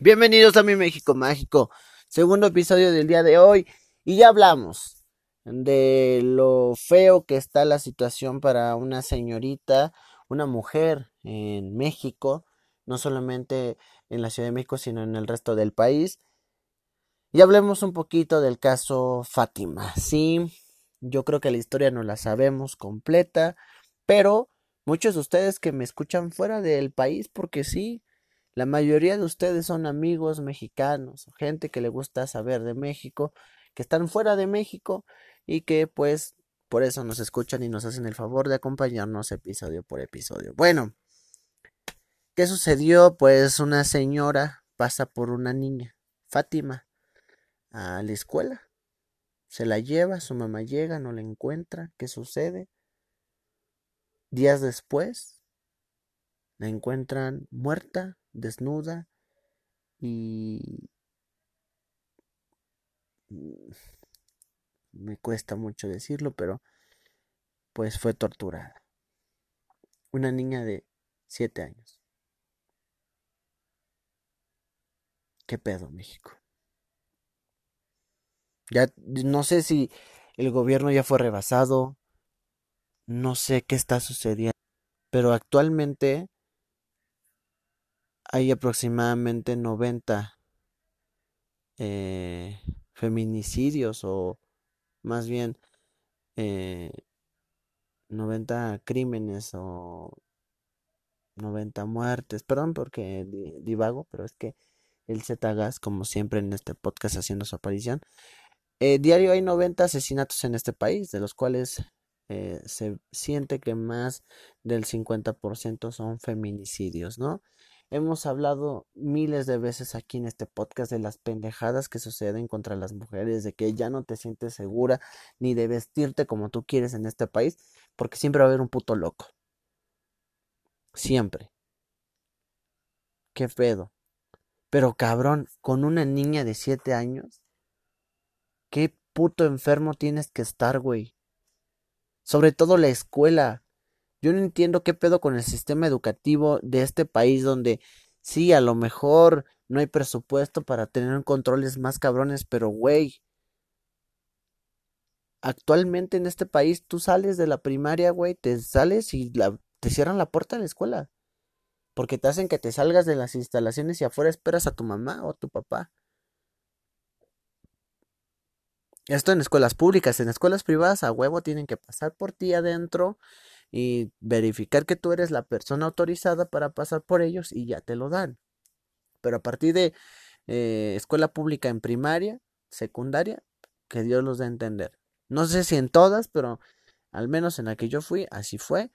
Bienvenidos a mi México Mágico, segundo episodio del día de hoy y ya hablamos de lo feo que está la situación para una señorita, una mujer en México, no solamente en la Ciudad de México, sino en el resto del país. Y hablemos un poquito del caso Fátima. Sí, yo creo que la historia no la sabemos completa, pero muchos de ustedes que me escuchan fuera del país, porque sí, la mayoría de ustedes son amigos mexicanos, gente que le gusta saber de México, que están fuera de México y que pues por eso nos escuchan y nos hacen el favor de acompañarnos episodio por episodio. Bueno, ¿qué sucedió? Pues una señora pasa por una niña, Fátima, a la escuela. Se la lleva, su mamá llega, no la encuentra. ¿Qué sucede? Días después, la encuentran muerta desnuda y mm, me cuesta mucho decirlo, pero pues fue torturada. Una niña de siete años. ¿Qué pedo, México? Ya no sé si el gobierno ya fue rebasado, no sé qué está sucediendo, pero actualmente hay aproximadamente 90 eh, feminicidios o más bien eh, 90 crímenes o 90 muertes. Perdón porque divago, pero es que el Z-Gas, como siempre en este podcast haciendo su aparición, eh, diario hay 90 asesinatos en este país, de los cuales eh, se siente que más del 50% son feminicidios, ¿no? Hemos hablado miles de veces aquí en este podcast de las pendejadas que suceden contra las mujeres, de que ya no te sientes segura ni de vestirte como tú quieres en este país, porque siempre va a haber un puto loco. Siempre. Qué pedo. Pero cabrón, con una niña de 7 años, qué puto enfermo tienes que estar, güey. Sobre todo la escuela. Yo no entiendo qué pedo con el sistema educativo de este país donde sí, a lo mejor no hay presupuesto para tener controles más cabrones, pero güey, actualmente en este país tú sales de la primaria, güey, te sales y te cierran la puerta de la escuela. Porque te hacen que te salgas de las instalaciones y afuera esperas a tu mamá o a tu papá. Esto en escuelas públicas, en escuelas privadas a huevo tienen que pasar por ti adentro y verificar que tú eres la persona autorizada para pasar por ellos y ya te lo dan. Pero a partir de eh, escuela pública en primaria, secundaria, que Dios los dé a entender. No sé si en todas, pero al menos en la que yo fui, así fue.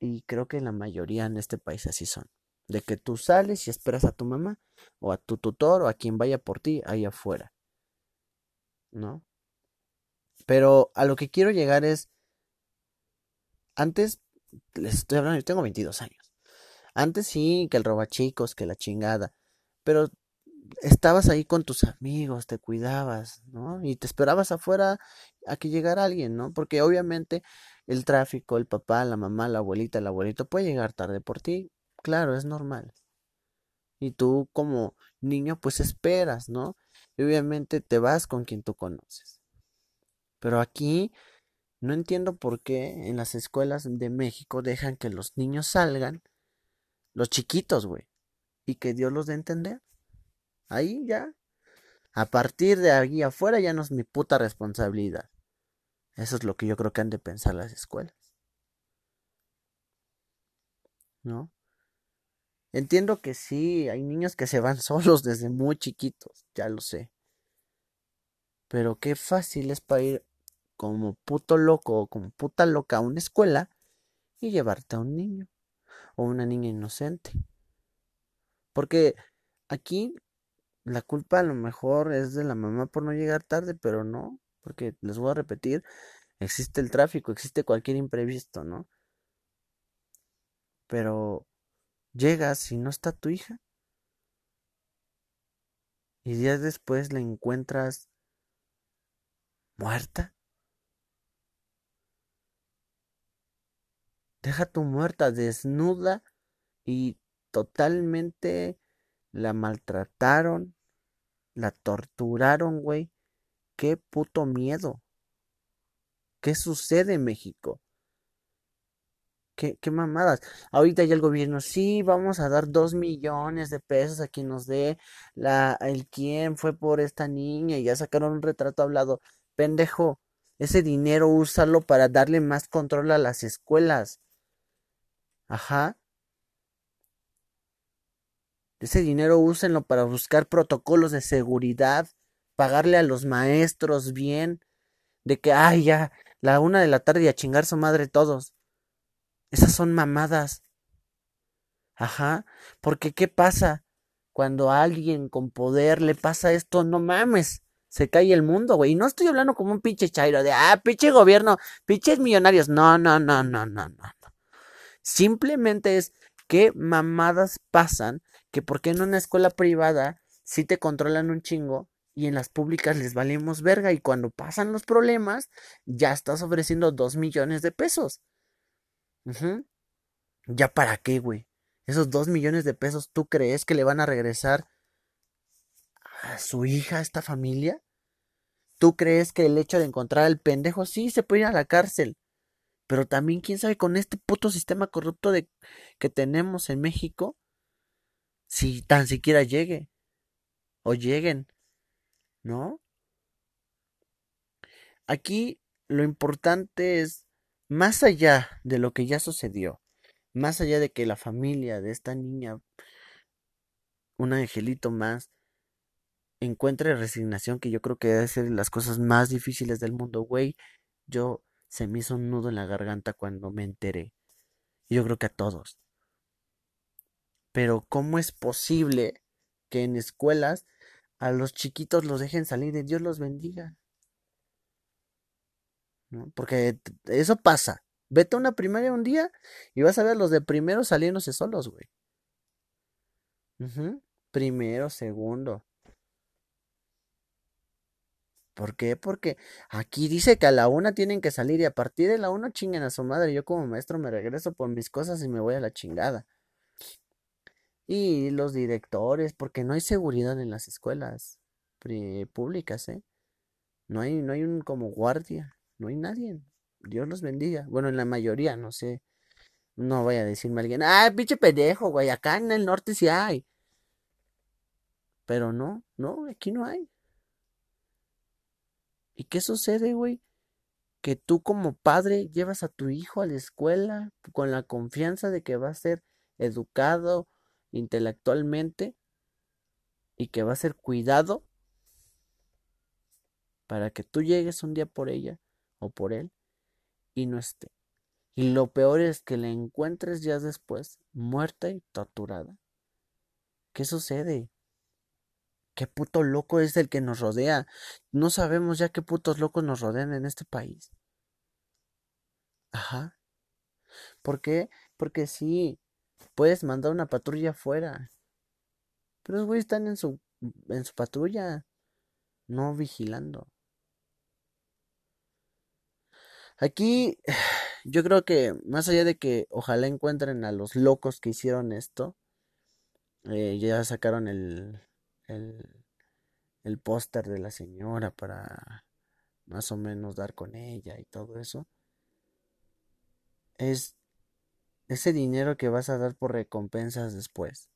Y creo que la mayoría en este país así son. De que tú sales y esperas a tu mamá, o a tu tutor, o a quien vaya por ti ahí afuera. ¿No? Pero a lo que quiero llegar es antes, les estoy hablando, yo tengo 22 años. Antes sí, que el robachicos, que la chingada. Pero estabas ahí con tus amigos, te cuidabas, ¿no? Y te esperabas afuera a que llegara alguien, ¿no? Porque obviamente el tráfico, el papá, la mamá, la abuelita, el abuelito puede llegar tarde por ti. Claro, es normal. Y tú como niño pues esperas, ¿no? Y obviamente te vas con quien tú conoces. Pero aquí no entiendo por qué en las escuelas de México dejan que los niños salgan, los chiquitos, güey, y que Dios los dé a entender. Ahí ya. A partir de ahí afuera ya no es mi puta responsabilidad. Eso es lo que yo creo que han de pensar las escuelas. ¿No? Entiendo que sí, hay niños que se van solos desde muy chiquitos, ya lo sé. Pero qué fácil es para ir como puto loco o como puta loca a una escuela y llevarte a un niño o una niña inocente. Porque aquí la culpa a lo mejor es de la mamá por no llegar tarde, pero no, porque les voy a repetir, existe el tráfico, existe cualquier imprevisto, ¿no? Pero llegas y no está tu hija. Y días después la encuentras muerta. Deja tu muerta desnuda y totalmente la maltrataron, la torturaron, güey. Qué puto miedo. ¿Qué sucede en México? ¿Qué, qué mamadas? Ahorita ya el gobierno, sí, vamos a dar dos millones de pesos a quien nos dé la, el quién fue por esta niña y ya sacaron un retrato hablado. Pendejo, ese dinero úsalo para darle más control a las escuelas. Ajá. Ese dinero úsenlo para buscar protocolos de seguridad, pagarle a los maestros bien, de que, ay, ya, la una de la tarde y a chingar su madre todos. Esas son mamadas. Ajá, porque ¿qué pasa? Cuando a alguien con poder le pasa esto, no mames, se cae el mundo, güey. Y no estoy hablando como un pinche chairo de, ah, pinche gobierno, pinches millonarios. No, no, no, no, no, no. Simplemente es qué mamadas pasan que porque en una escuela privada sí te controlan un chingo y en las públicas les valemos verga y cuando pasan los problemas ya estás ofreciendo dos millones de pesos. ¿Ya para qué, güey? Esos dos millones de pesos, ¿tú crees que le van a regresar a su hija, a esta familia? ¿Tú crees que el hecho de encontrar al pendejo sí se puede ir a la cárcel? Pero también, quién sabe, con este puto sistema corrupto de, que tenemos en México, si tan siquiera llegue. O lleguen. ¿No? Aquí lo importante es, más allá de lo que ya sucedió, más allá de que la familia de esta niña, un angelito más, encuentre resignación, que yo creo que debe ser las cosas más difíciles del mundo, güey. Yo se me hizo un nudo en la garganta cuando me enteré. Yo creo que a todos. Pero ¿cómo es posible que en escuelas a los chiquitos los dejen salir y Dios los bendiga? ¿No? Porque eso pasa. Vete a una primaria un día y vas a ver a los de primero saliéndose solos, güey. Primero, segundo. ¿Por qué? Porque aquí dice que a la una tienen que salir y a partir de la una chinguen a su madre. Yo como maestro me regreso por mis cosas y me voy a la chingada. Y los directores, porque no hay seguridad en las escuelas públicas, ¿eh? No hay, no hay un como guardia, no hay nadie. Dios los bendiga. Bueno, en la mayoría, no sé. No vaya a decirme alguien, ah, pinche pendejo, güey, acá en el norte sí hay. Pero no, no, aquí no hay. ¿Y qué sucede, güey? Que tú como padre llevas a tu hijo a la escuela con la confianza de que va a ser educado intelectualmente y que va a ser cuidado para que tú llegues un día por ella o por él y no esté. Y lo peor es que la encuentres ya después muerta y torturada. ¿Qué sucede? ¿Qué puto loco es el que nos rodea? No sabemos ya qué putos locos nos rodean en este país. Ajá. ¿Por qué? Porque sí, puedes mandar una patrulla afuera. Pero los güeyes están en su, en su patrulla, no vigilando. Aquí yo creo que más allá de que ojalá encuentren a los locos que hicieron esto, eh, ya sacaron el, el, el póster de la señora para más o menos dar con ella y todo eso, es ese dinero que vas a dar por recompensas después.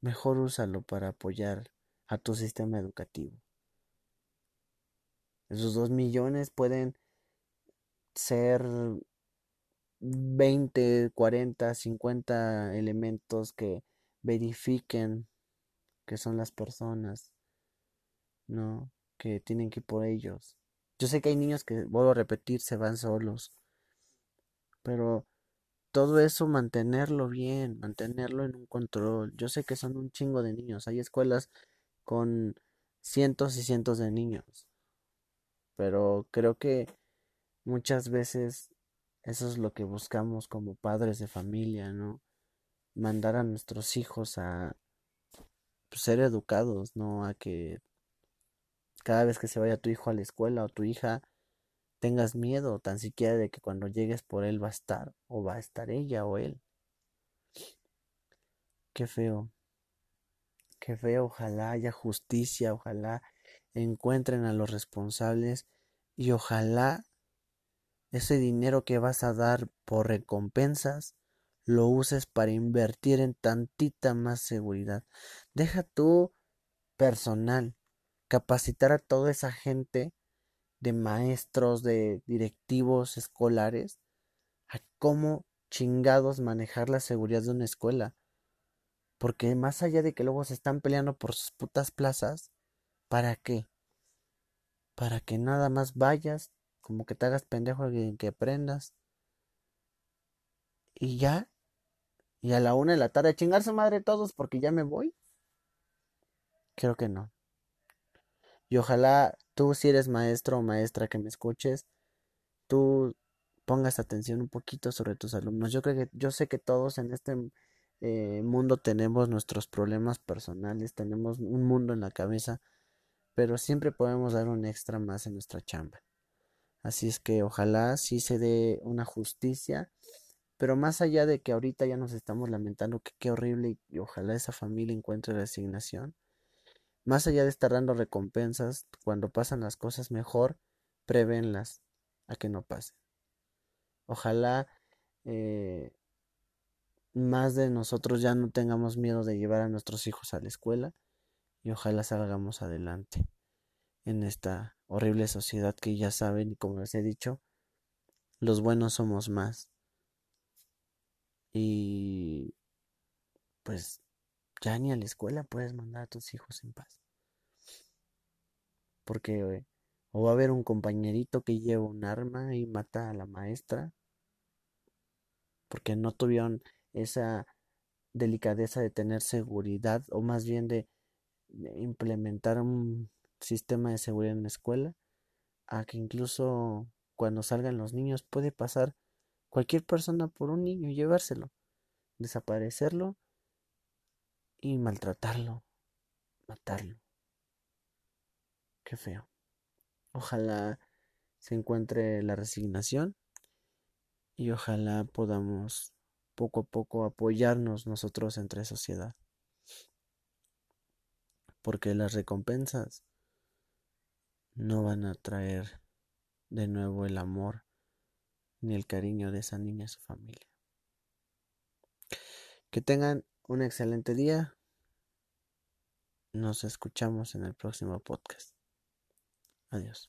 Mejor úsalo para apoyar a tu sistema educativo. Esos dos millones pueden ser 20, 40, 50 elementos que verifiquen que son las personas, ¿no? Que tienen que ir por ellos. Yo sé que hay niños que, vuelvo a repetir, se van solos, pero todo eso mantenerlo bien, mantenerlo en un control. Yo sé que son un chingo de niños, hay escuelas con cientos y cientos de niños, pero creo que muchas veces eso es lo que buscamos como padres de familia, ¿no? Mandar a nuestros hijos a pues, ser educados, no a que cada vez que se vaya tu hijo a la escuela o tu hija tengas miedo tan siquiera de que cuando llegues por él va a estar o va a estar ella o él. Qué feo. que feo, ojalá haya justicia, ojalá encuentren a los responsables y ojalá ese dinero que vas a dar por recompensas lo uses para invertir en tantita más seguridad. Deja tu personal, capacitar a toda esa gente de maestros, de directivos escolares, a cómo chingados manejar la seguridad de una escuela. Porque más allá de que luego se están peleando por sus putas plazas, ¿para qué? Para que nada más vayas, como que te hagas pendejo y que aprendas. Y ya. Y a la una de la tarde, chingar su madre todos porque ya me voy. Creo que no. Y ojalá tú, si eres maestro o maestra que me escuches, tú pongas atención un poquito sobre tus alumnos. Yo creo que, yo sé que todos en este eh, mundo tenemos nuestros problemas personales, tenemos un mundo en la cabeza, pero siempre podemos dar un extra más en nuestra chamba. Así es que ojalá sí se dé una justicia, pero más allá de que ahorita ya nos estamos lamentando que qué horrible y, ojalá esa familia encuentre resignación, más allá de estar dando recompensas, cuando pasan las cosas mejor, prevenlas a que no pasen. Ojalá eh, más de nosotros ya no tengamos miedo de llevar a nuestros hijos a la escuela y ojalá salgamos adelante en esta horrible sociedad que ya saben y como les he dicho, los buenos somos más. Y pues ya ni a la escuela puedes mandar a tus hijos en paz. Porque o va a haber un compañerito que lleva un arma y mata a la maestra porque no tuvieron esa delicadeza de tener seguridad o más bien de, implementar un sistema de seguridad en la escuela a que incluso cuando salgan los niños puede pasar cualquier persona por un niño y llevárselo, desaparecerlo y maltratarlo, matarlo. Qué feo. Ojalá se encuentre la resignación y ojalá podamos poco a poco apoyarnos nosotros entre sociedad. Porque las recompensas no van a traer de nuevo el amor ni el cariño de esa niña a su familia. Que tengan un excelente día. Nos escuchamos en el próximo podcast. Adiós.